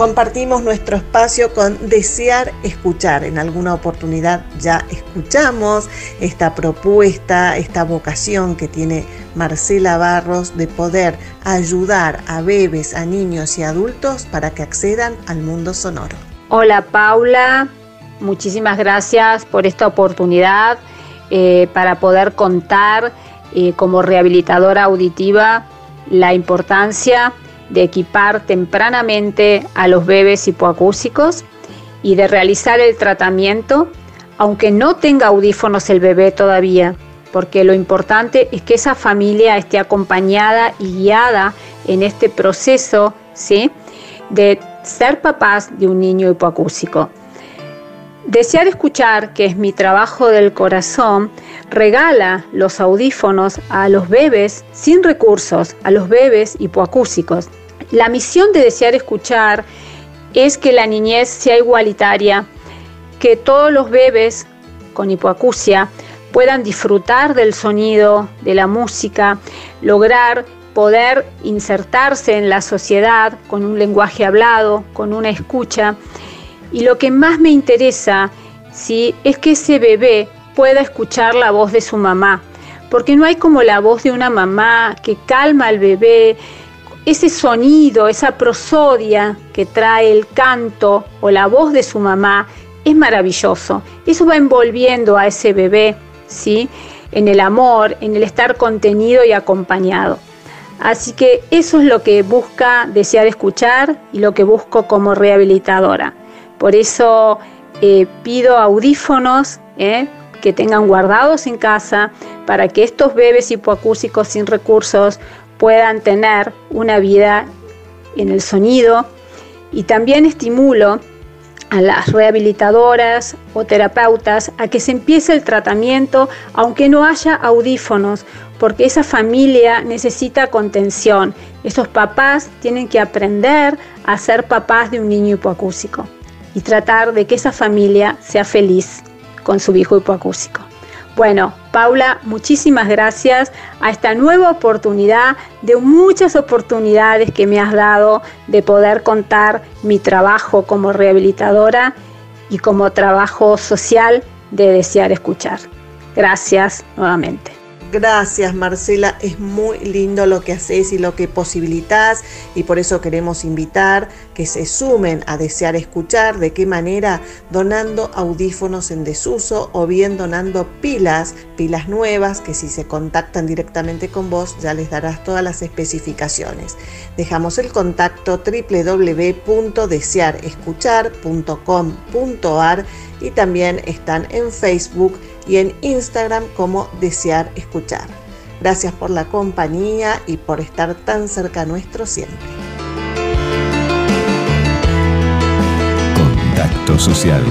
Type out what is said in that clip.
Compartimos nuestro espacio con Desear Escuchar. En alguna oportunidad ya escuchamos esta propuesta, esta vocación que tiene Marcela Barros de poder ayudar a bebés, a niños y adultos para que accedan al mundo sonoro. Hola Paula, muchísimas gracias por esta oportunidad eh, para poder contar eh, como rehabilitadora auditiva la importancia de equipar tempranamente a los bebés hipoacúsicos y de realizar el tratamiento, aunque no tenga audífonos el bebé todavía, porque lo importante es que esa familia esté acompañada y guiada en este proceso de ser papás de un niño hipoacúsico. Desear escuchar, que es mi trabajo del corazón, regala los audífonos a los bebés sin recursos, a los bebés hipoacúsicos. La misión de desear escuchar es que la niñez sea igualitaria, que todos los bebés con hipoacusia puedan disfrutar del sonido, de la música, lograr poder insertarse en la sociedad con un lenguaje hablado, con una escucha. Y lo que más me interesa ¿sí? es que ese bebé pueda escuchar la voz de su mamá, porque no hay como la voz de una mamá que calma al bebé, ese sonido, esa prosodia que trae el canto o la voz de su mamá es maravilloso. Eso va envolviendo a ese bebé, ¿sí? En el amor, en el estar contenido y acompañado. Así que eso es lo que busca desear escuchar y lo que busco como rehabilitadora. Por eso eh, pido audífonos ¿eh? que tengan guardados en casa para que estos bebés hipoacúsicos sin recursos puedan tener una vida en el sonido y también estimulo a las rehabilitadoras o terapeutas a que se empiece el tratamiento aunque no haya audífonos, porque esa familia necesita contención. Esos papás tienen que aprender a ser papás de un niño hipoacúsico y tratar de que esa familia sea feliz con su hijo hipoacúsico. Bueno, Paula, muchísimas gracias a esta nueva oportunidad de muchas oportunidades que me has dado de poder contar mi trabajo como rehabilitadora y como trabajo social de desear escuchar. Gracias nuevamente. Gracias Marcela, es muy lindo lo que haces y lo que posibilitas y por eso queremos invitar que se sumen a desear escuchar, de qué manera donando audífonos en desuso o bien donando pilas, pilas nuevas que si se contactan directamente con vos ya les darás todas las especificaciones. Dejamos el contacto www.desearescuchar.com.ar y también están en Facebook y en Instagram como Desear Escuchar. Gracias por la compañía y por estar tan cerca nuestro siempre. Contacto Social